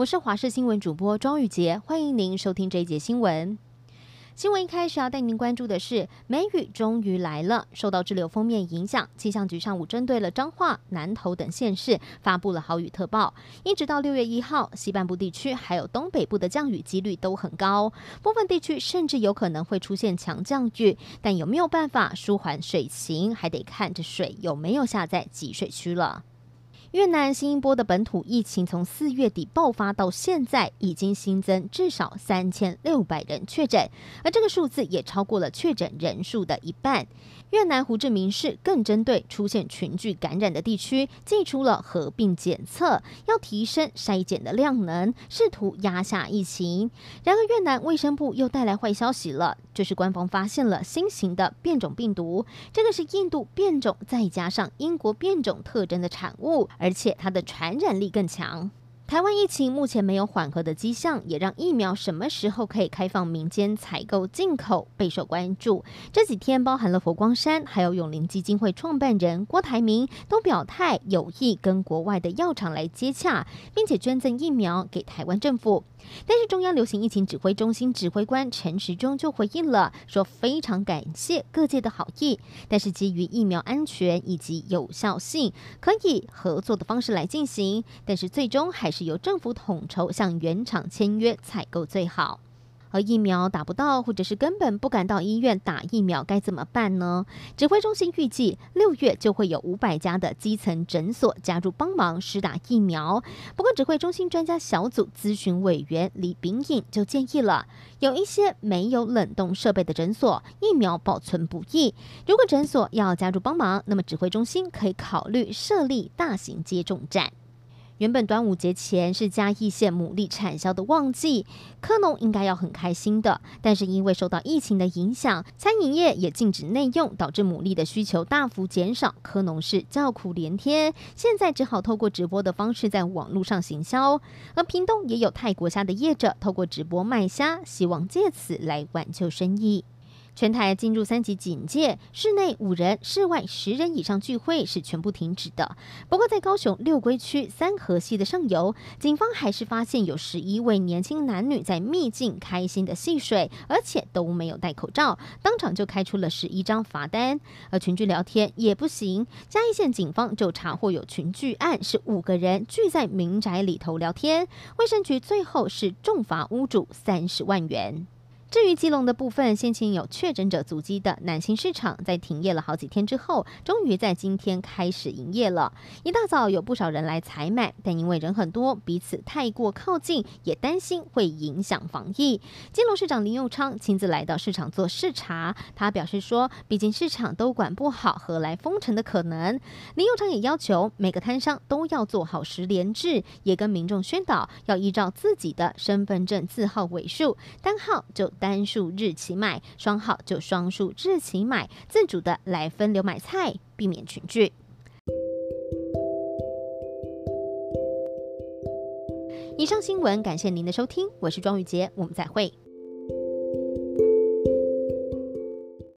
我是华视新闻主播庄宇杰，欢迎您收听这一节新闻。新闻一开始要带您关注的是，梅雨终于来了。受到滞留锋面影响，气象局上午针对了彰化、南投等县市发布了豪雨特报。一直到六月一号，西半部地区还有东北部的降雨几率都很高，部分地区甚至有可能会出现强降雨。但有没有办法舒缓水情，还得看这水有没有下在集水区了。越南新一波的本土疫情从四月底爆发到现在，已经新增至少三千六百人确诊，而这个数字也超过了确诊人数的一半。越南胡志明市更针对出现群聚感染的地区，祭出了合并检测，要提升筛检的量能，试图压下疫情。然而，越南卫生部又带来坏消息了，就是官方发现了新型的变种病毒，这个是印度变种再加上英国变种特征的产物。而且它的传染力更强。台湾疫情目前没有缓和的迹象，也让疫苗什么时候可以开放民间采购进口备受关注。这几天，包含了佛光山还有永龄基金会创办人郭台铭都表态有意跟国外的药厂来接洽，并且捐赠疫苗给台湾政府。但是中央流行疫情指挥中心指挥官陈时中就回应了，说非常感谢各界的好意，但是基于疫苗安全以及有效性，可以合作的方式来进行，但是最终还是。由政府统筹向原厂签约采购最好，而疫苗打不到，或者是根本不敢到医院打疫苗，该怎么办呢？指挥中心预计六月就会有五百家的基层诊所加入帮忙施打疫苗。不过，指挥中心专家小组咨询委员李秉颖就建议了，有一些没有冷冻设备的诊所，疫苗保存不易。如果诊所要加入帮忙，那么指挥中心可以考虑设立大型接种站。原本端午节前是嘉义县牡蛎产销的旺季，科农应该要很开心的。但是因为受到疫情的影响，餐饮业也禁止内用，导致牡蛎的需求大幅减少，科农是叫苦连天。现在只好透过直播的方式在网络上行销。而屏东也有泰国虾的业者透过直播卖虾，希望借此来挽救生意。全台进入三级警戒，室内五人、室外十人以上聚会是全部停止的。不过，在高雄六龟区三河溪的上游，警方还是发现有十一位年轻男女在秘境开心的戏水，而且都没有戴口罩，当场就开出了十一张罚单。而群聚聊天也不行，嘉义县警方就查获有群聚案，是五个人聚在民宅里头聊天，卫生局最后是重罚屋主三十万元。至于基隆的部分，先前有确诊者足迹的南新市场，在停业了好几天之后，终于在今天开始营业了。一大早有不少人来采买，但因为人很多，彼此太过靠近，也担心会影响防疫。基隆市长林佑昌亲自来到市场做视察，他表示说：“毕竟市场都管不好，何来封城的可能？”林佑昌也要求每个摊商都要做好十连制，也跟民众宣导要依照自己的身份证字号尾数，单号就。单数日期买，双号就双数日期买，自主的来分流买菜，避免群聚。以上新闻，感谢您的收听，我是庄宇杰，我们再会。